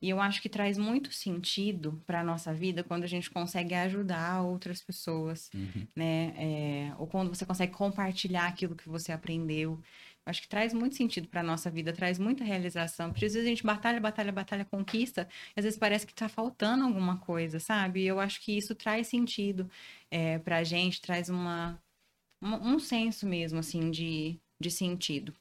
E eu acho que traz muito sentido para a nossa vida quando a gente consegue ajudar outras pessoas, uhum. né? É, ou quando você consegue compartilhar aquilo que você aprendeu. Eu acho que traz muito sentido para a nossa vida, traz muita realização. Porque às vezes a gente batalha, batalha, batalha, conquista, e às vezes parece que está faltando alguma coisa, sabe? E eu acho que isso traz sentido é, para a gente, traz uma um, um senso mesmo, assim, de, de sentido.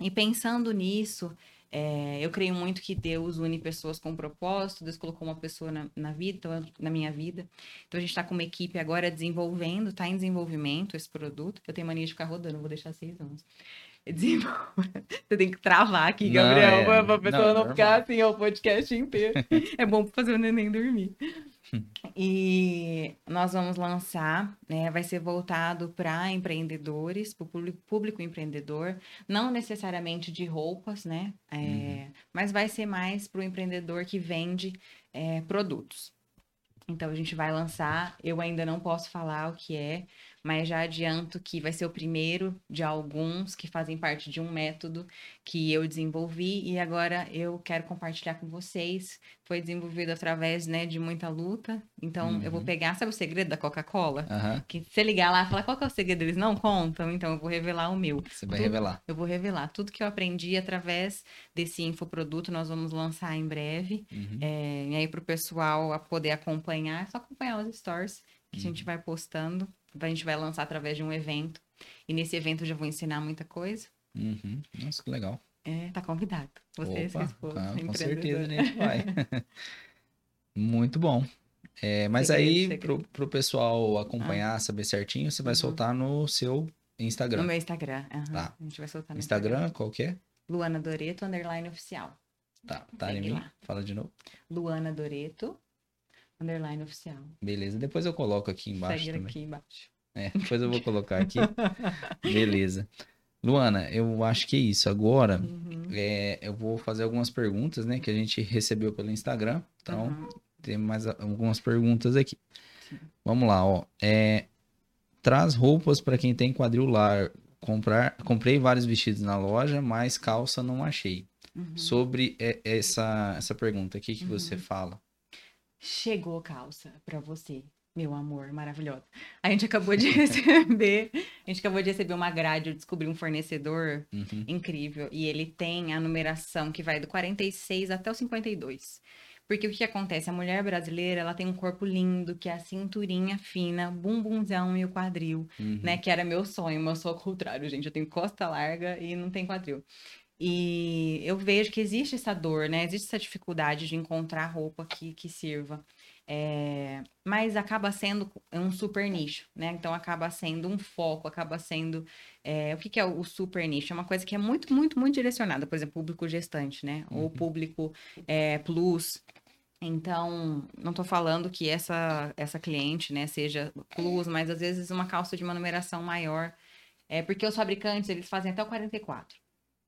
E pensando nisso, é, eu creio muito que Deus une pessoas com propósito, Deus colocou uma pessoa na, na vida, então, na minha vida. Então a gente está com uma equipe agora desenvolvendo, está em desenvolvimento esse produto. Eu tenho mania de ficar rodando, vou deixar seis anos. Você tem que travar aqui, Gabriel, para é... a pessoa não, não ficar assim o podcast inteiro. é bom para fazer o neném dormir. e nós vamos lançar, né, vai ser voltado para empreendedores, para o público, público, empreendedor, não necessariamente de roupas, né? É, uhum. Mas vai ser mais para o empreendedor que vende é, produtos. Então a gente vai lançar, eu ainda não posso falar o que é, mas já adianto que vai ser o primeiro de alguns que fazem parte de um método que eu desenvolvi e agora eu quero compartilhar com vocês. Foi desenvolvido através né, de muita luta. Então uhum. eu vou uhum. pegar, sabe o segredo da Coca-Cola? Uhum. Que se você ligar lá e falar qual que é o segredo, eles não contam, então eu vou revelar o meu. Você vai Tudo, revelar. Eu vou revelar. Tudo que eu aprendi através desse infoproduto, nós vamos lançar em breve. Uhum. É, e aí, para o pessoal poder acompanhar, é só acompanhar os stories que a gente uhum. vai postando a gente vai lançar através de um evento. E nesse evento eu já vou ensinar muita coisa. Uhum. Nossa, que legal. É, tá convidado. Você, Opa, esposa, tá, com certeza a gente vai. Muito bom. É, mas segredo, aí, segredo. Pro, pro pessoal acompanhar, ah. saber certinho, você vai uhum. soltar no seu Instagram. No meu Instagram. Uhum. Tá. A gente vai soltar no Instagram. Instagram. qual que é? Luana Doreto, underline oficial. Tá, tá em mim? Lá. Fala de novo. Luana Doreto, Underline oficial. Beleza, depois eu coloco aqui embaixo. Segue também. aqui embaixo. É, depois eu vou colocar aqui. Beleza. Luana, eu acho que é isso. Agora, uhum. é, eu vou fazer algumas perguntas, né, que a gente recebeu pelo Instagram. Então, uhum. tem mais algumas perguntas aqui. Sim. Vamos lá, ó. É, traz roupas para quem tem quadril largo. Comprar, comprei vários vestidos na loja, mas calça não achei. Uhum. Sobre essa, essa pergunta, o que, que você uhum. fala? Chegou calça para você, meu amor, maravilhosa. A gente acabou de receber, a gente acabou de receber uma grade, eu descobri um fornecedor uhum. incrível e ele tem a numeração que vai do 46 até o 52. Porque o que acontece? A mulher brasileira, ela tem um corpo lindo, que é a cinturinha fina, bumbumzão e o quadril, uhum. né? Que era meu sonho, mas eu sou ao contrário, gente. Eu tenho costa larga e não tem quadril. E eu vejo que existe essa dor, né? Existe essa dificuldade de encontrar roupa que, que sirva. É... Mas acaba sendo um super nicho, né? Então acaba sendo um foco, acaba sendo. É... O que, que é o super nicho? É uma coisa que é muito, muito, muito direcionada, por exemplo, público gestante, né? Uhum. Ou público é, plus. Então, não estou falando que essa, essa cliente, né, seja plus, mas às vezes uma calça de uma numeração maior. É porque os fabricantes, eles fazem até o 44.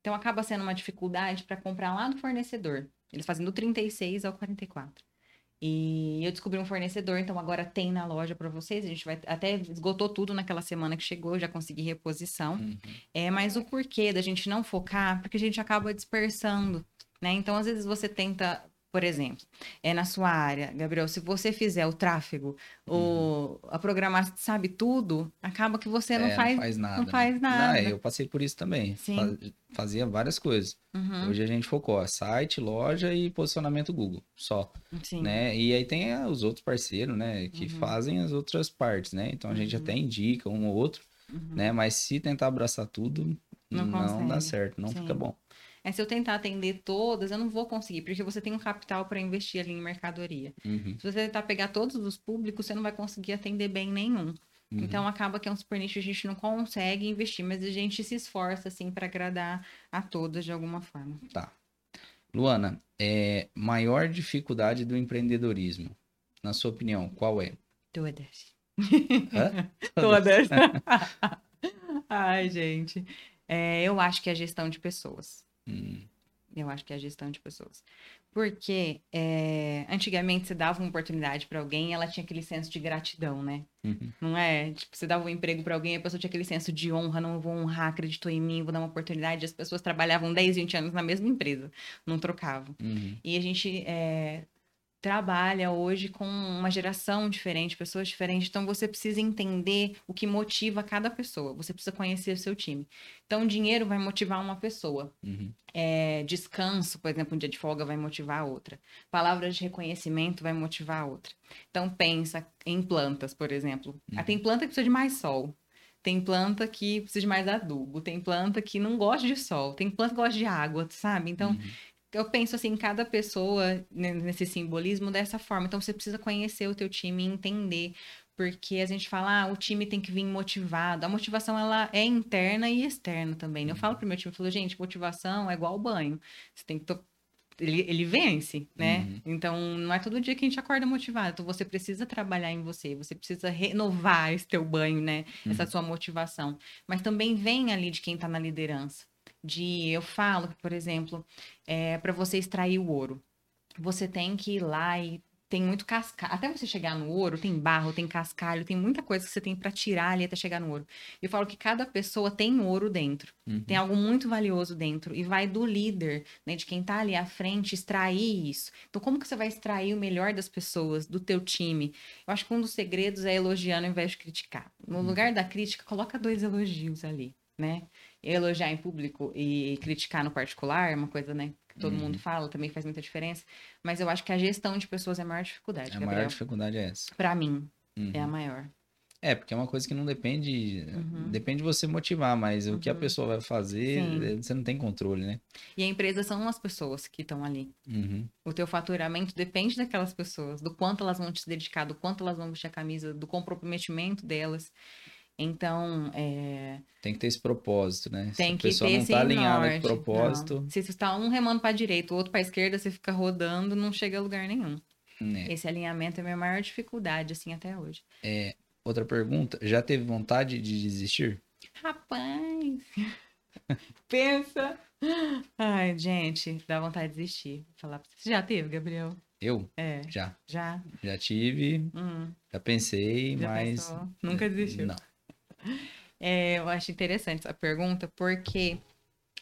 Então acaba sendo uma dificuldade para comprar lá do fornecedor. Eles fazem do 36 ao 44. E eu descobri um fornecedor, então agora tem na loja para vocês. A gente vai até esgotou tudo naquela semana que chegou, já consegui reposição. Uhum. É, mas o porquê da gente não focar, porque a gente acaba dispersando, né? Então às vezes você tenta por exemplo, é na sua área, Gabriel, se você fizer o tráfego, uhum. o, a programação sabe tudo, acaba que você não, é, faz, não faz nada. Não faz né? nada. Eu passei por isso também. Sim. Fazia várias coisas. Uhum. Hoje a gente focou site, loja e posicionamento Google, só. Sim. Né? E aí tem os outros parceiros, né, que uhum. fazem as outras partes, né? Então a gente até uhum. indica um ou outro, uhum. né? Mas se tentar abraçar tudo, não, não dá certo, não Sim. fica bom. É, se eu tentar atender todas, eu não vou conseguir, porque você tem um capital para investir ali em mercadoria. Uhum. Se você tentar pegar todos os públicos, você não vai conseguir atender bem nenhum. Uhum. Então acaba que é um super nicho, a gente não consegue investir, mas a gente se esforça assim para agradar a todas de alguma forma. Tá. Luana, é maior dificuldade do empreendedorismo, na sua opinião, qual é? Todas. Hã? Todas. Ai, gente. É, eu acho que é a gestão de pessoas. Hum. Eu acho que é a gestão de pessoas. Porque é, antigamente você dava uma oportunidade para alguém e ela tinha aquele senso de gratidão, né? Uhum. Não é? Tipo, você dava um emprego para alguém e a pessoa tinha aquele senso de honra, não vou honrar, acreditou em mim, vou dar uma oportunidade. As pessoas trabalhavam 10, 20 anos na mesma empresa, não trocavam. Uhum. E a gente é, trabalha hoje com uma geração diferente, pessoas diferentes. Então você precisa entender o que motiva cada pessoa. Você precisa conhecer o seu time. Então, dinheiro vai motivar uma pessoa. Uhum. É, descanso, por exemplo, um dia de folga vai motivar a outra. Palavras de reconhecimento vai motivar a outra. Então, pensa em plantas, por exemplo. Uhum. Ah, tem planta que precisa de mais sol. Tem planta que precisa de mais adubo. Tem planta que não gosta de sol. Tem planta que gosta de água, sabe? Então, uhum eu penso assim, cada pessoa nesse simbolismo dessa forma. Então você precisa conhecer o teu time e entender. Porque a gente fala, ah, o time tem que vir motivado. A motivação, ela é interna e externa também. Eu falo pro meu time, eu falo, gente, motivação é igual banho. Você tem que ele, ele vence, né? Uhum. Então, não é todo dia que a gente acorda motivado. Então, você precisa trabalhar em você, você precisa renovar esse teu banho, né? Uhum. Essa sua motivação. Mas também vem ali de quem está na liderança. De, eu falo, por exemplo, é, para você extrair o ouro, você tem que ir lá e tem muito cascalho. Até você chegar no ouro, tem barro, tem cascalho, tem muita coisa que você tem para tirar ali até chegar no ouro. Eu falo que cada pessoa tem ouro dentro. Uhum. Tem algo muito valioso dentro. E vai do líder, né? De quem tá ali à frente, extrair isso. Então, como que você vai extrair o melhor das pessoas, do teu time? Eu acho que um dos segredos é elogiando ao invés de criticar. No uhum. lugar da crítica, coloca dois elogios ali, né? Elogiar em público e criticar no particular é uma coisa, né? todo uhum. mundo fala, também faz muita diferença. Mas eu acho que a gestão de pessoas é a maior dificuldade. A Gabriel. maior dificuldade é essa. Para mim, uhum. é a maior. É, porque é uma coisa que não depende. Uhum. Depende de você motivar, mas o que a uhum. pessoa vai fazer, Sim. Eh, você não tem controle, né? E a empresa são as pessoas que estão ali. Uhum. O teu faturamento depende daquelas pessoas, do quanto elas vão te dedicar, do quanto elas vão vestir a camisa, do comprometimento delas. Então, é... Tem que ter esse propósito, né? Tem Se a pessoa não está alinhada com o propósito... Não. Se você está um remando para a direita, o outro para a esquerda, você fica rodando, não chega a lugar nenhum. É. Esse alinhamento é a minha maior dificuldade, assim, até hoje. É, outra pergunta, já teve vontade de desistir? Rapaz! Pensa! Ai, gente, dá vontade de desistir. Falar Você já teve, Gabriel? Eu? É. Já. Já? Já tive, hum. já pensei, já mas... Pensou? Nunca desistiu? Não. É, eu acho interessante essa pergunta, porque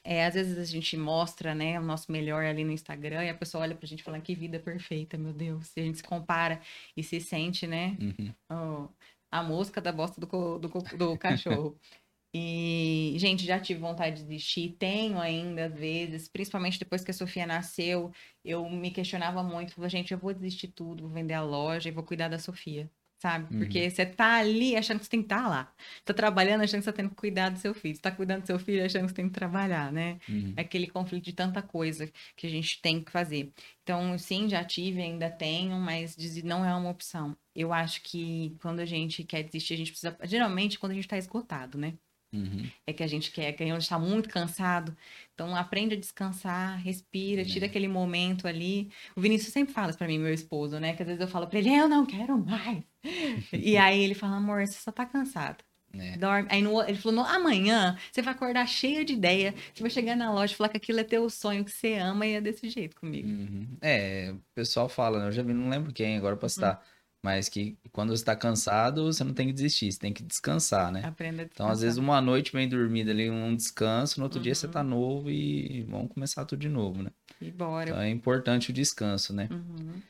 é, às vezes a gente mostra, né, o nosso melhor ali no Instagram e a pessoa olha pra gente falando que vida perfeita, meu Deus. E a gente se compara e se sente, né, uhum. oh, a mosca da bosta do, do, do cachorro. E, gente, já tive vontade de desistir, tenho ainda, às vezes, principalmente depois que a Sofia nasceu, eu me questionava muito, falava, gente, eu vou desistir tudo, vou vender a loja e vou cuidar da Sofia sabe? Uhum. Porque você tá ali achando que você tem que estar tá lá. Tá trabalhando achando que você tá tendo que cuidar do seu filho. Você tá cuidando do seu filho achando que você tem que trabalhar, né? Uhum. É aquele conflito de tanta coisa que a gente tem que fazer. Então, sim, já tive, ainda tenho, mas não é uma opção. Eu acho que quando a gente quer desistir, a gente precisa. Geralmente, quando a gente tá esgotado, né? Uhum. É que a gente quer, que a gente está muito cansado. Então, aprende a descansar, respira, tira é. aquele momento ali. O Vinícius sempre fala para mim, meu esposo, né? Que às vezes eu falo para ele, eu não quero mais. e aí ele fala, amor, você só tá cansado. É. Dorme. Aí no, ele falou: amanhã você vai acordar cheia de ideia. Você vai chegar na loja e falar que aquilo é teu sonho, que você ama e é desse jeito comigo. Uhum. É, o pessoal fala, né? Eu já vi, não lembro quem agora pra citar. Uhum mas que quando você está cansado, você não tem que desistir, você tem que descansar, né? Aprenda a descansar. Então, às vezes, uma noite bem dormida ali, um descanso, no outro uhum. dia você tá uhum. novo e vamos começar tudo de novo, né? E bora. Então, é importante o descanso, né? Uhum.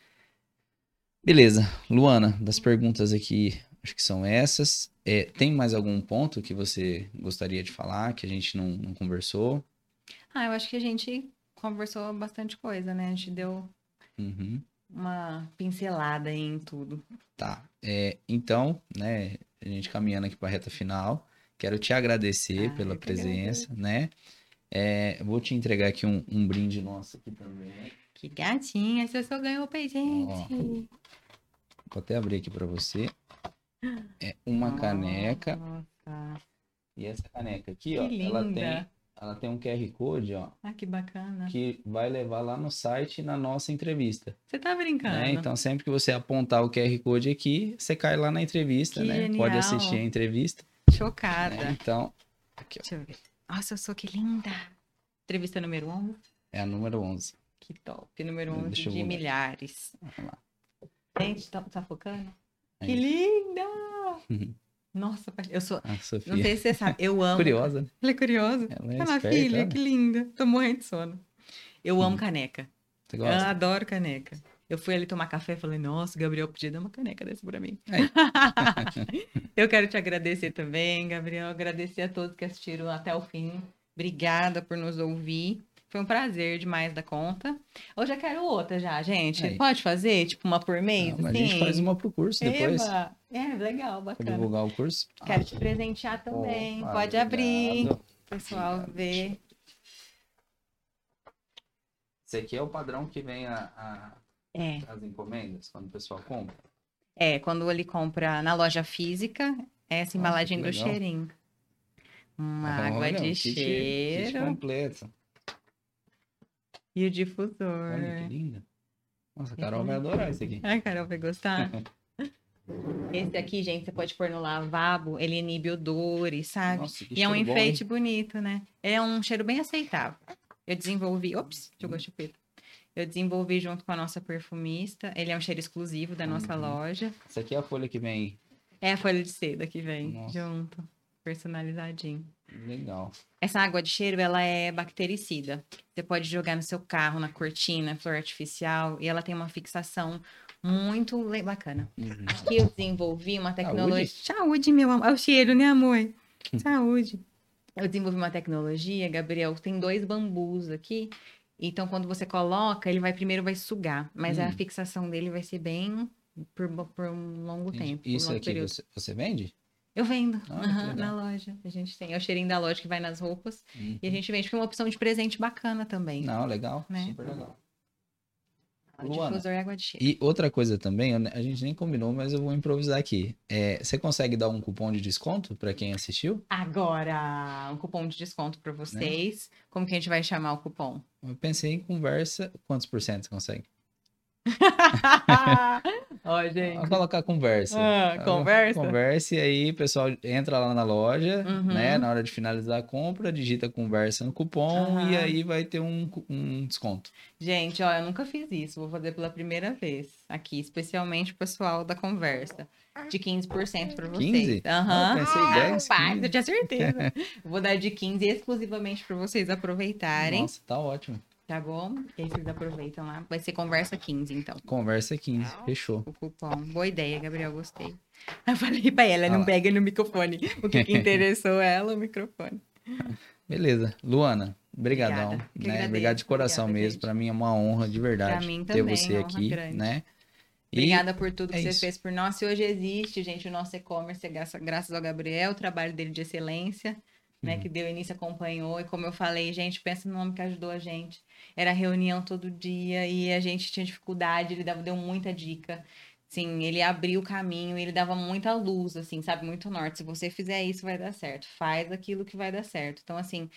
Beleza. Luana, das perguntas aqui, acho que são essas. É, tem mais algum ponto que você gostaria de falar, que a gente não, não conversou? Ah, eu acho que a gente conversou bastante coisa, né? A gente deu... Uhum uma pincelada em tudo. Tá. É, então, né, a gente caminhando aqui para a reta final, quero te agradecer ah, pela presença, né? É, vou te entregar aqui um, um, brinde nosso aqui também. Que gatinha, você só ganhou presente. Ó, vou até abrir aqui para você. É uma Nossa. caneca. E essa caneca aqui, que ó, linda. ela tem ela tem um QR Code, ó. Ah, que bacana. Que vai levar lá no site na nossa entrevista. Você tá brincando? Né? Então, sempre que você apontar o QR Code aqui, você cai lá na entrevista, que né? Genial. Pode assistir a entrevista. Chocada. Né? Então, aqui, ó. Deixa eu ver. Nossa, eu sou que linda. Entrevista número 11? É a número 11. Que top. Número 11 Deixa de milhares. Vamos lá. Gente, tá, tá focando? É que linda! Nossa, eu sou. A Sofia. Não sei se você sabe, eu amo. curiosa. Né? Ela é curiosa. Ela é Fala, filha, que linda. Tô morrendo de sono. Eu amo hum. caneca. Você gosta? Eu adoro caneca. Eu fui ali tomar café e falei, nossa, Gabriel podia dar uma caneca dessa pra mim. eu quero te agradecer também, Gabriel. Agradecer a todos que assistiram até o fim. Obrigada por nos ouvir. Foi um prazer demais da conta. Hoje eu quero outra já, gente. Aí. Pode fazer, tipo, uma por mês? Não, assim? A gente faz uma pro curso depois. Eba. É, legal, bacana. Pra divulgar o curso. Quero ah. te presentear também. Pode abrir. Obrigado. Pessoal, obrigado. ver. Esse aqui é o padrão que vem a, a é. as encomendas, quando o pessoal compra? É, quando ele compra na loja física, é essa embalagem do cheirinho. Uma Olha, água de cheiro. Kit completo. E o difusor. Olha que linda. Nossa, a Carol vai adorar esse aqui. A Carol vai gostar? Esse aqui, gente, você pode pôr no lavabo, ele inibe odores, sabe? Nossa, e é um enfeite bom, bonito, né? É um cheiro bem aceitável. Eu desenvolvi. Ops, jogou a chupeta. Eu desenvolvi junto com a nossa perfumista. Ele é um cheiro exclusivo da nossa uhum. loja. Essa aqui é a folha que vem. É a folha de seda que vem nossa. junto. Personalizadinho. Legal. Essa água de cheiro, ela é bactericida. Você pode jogar no seu carro, na cortina, flor artificial, e ela tem uma fixação muito bacana. Uhum. Aqui eu desenvolvi uma tecnologia. Saúde, Saúde meu amor. É o cheiro, né, amor? Saúde. Eu desenvolvi uma tecnologia, Gabriel, tem dois bambus aqui. Então, quando você coloca, ele vai primeiro vai sugar, mas hum. a fixação dele vai ser bem por, por um longo tempo. Isso um aqui você, você, vende? Eu vendo ah, uhum, na loja. A gente tem. É o cheirinho da loja que vai nas roupas. Uhum. E a uhum. gente vende porque é uma opção de presente bacana também. Não, legal. Né? Super legal. Luana, e. E outra coisa também, a gente nem combinou, mas eu vou improvisar aqui. É, você consegue dar um cupom de desconto para quem assistiu? Agora, um cupom de desconto para vocês. Né? Como que a gente vai chamar o cupom? Eu pensei em conversa. Quantos por cento você consegue? Ó, gente. Vamos colocar conversa. Ah, conversa? Conversa e aí o pessoal entra lá na loja, uhum. né? Na hora de finalizar a compra, digita conversa no cupom uhum. e aí vai ter um, um desconto. Gente, ó, eu nunca fiz isso. Vou fazer pela primeira vez aqui, especialmente o pessoal da conversa. De 15% para vocês. 15? Aham. Uhum. pensei 10, ah, eu tinha certeza. Vou dar de 15 exclusivamente para vocês aproveitarem. Nossa, tá ótimo. Tá bom? E aí vocês aproveitam lá. Vai ser conversa 15, então. Conversa 15, fechou. O cupom. Boa ideia, Gabriel, gostei. Eu falei pra ela, não pega no microfone. O que, que interessou ela, o microfone. Beleza. Luana, brigadão. Né? Obrigado de coração Obrigada, mesmo. Para mim é uma honra de verdade mim também, ter você aqui, grande. né? Obrigada por tudo é que você fez por nós. Se hoje existe, gente, o nosso e-commerce é graças ao Gabriel, o trabalho dele de excelência né, uhum. que deu início, acompanhou. E como eu falei, gente, pensa no nome que ajudou a gente. Era reunião todo dia e a gente tinha dificuldade, ele dava, deu muita dica. Sim, ele abriu o caminho, ele dava muita luz, assim, sabe? Muito norte. Se você fizer isso, vai dar certo. Faz aquilo que vai dar certo. Então, assim,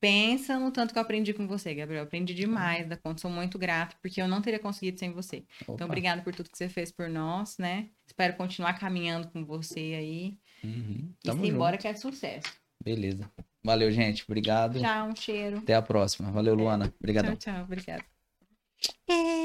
pensa no tanto que eu aprendi com você, Gabriel. Eu aprendi demais da conta. Sou muito grato, porque eu não teria conseguido sem você. Então, Opa. Então, obrigado por tudo que você fez por nós, né? Espero continuar caminhando com você aí. Uhum. e se embora que é sucesso. Beleza. Valeu, gente. Obrigado. Tchau, um cheiro. Até a próxima. Valeu, Luana. Obrigadão. Tchau, tchau. Obrigada. É.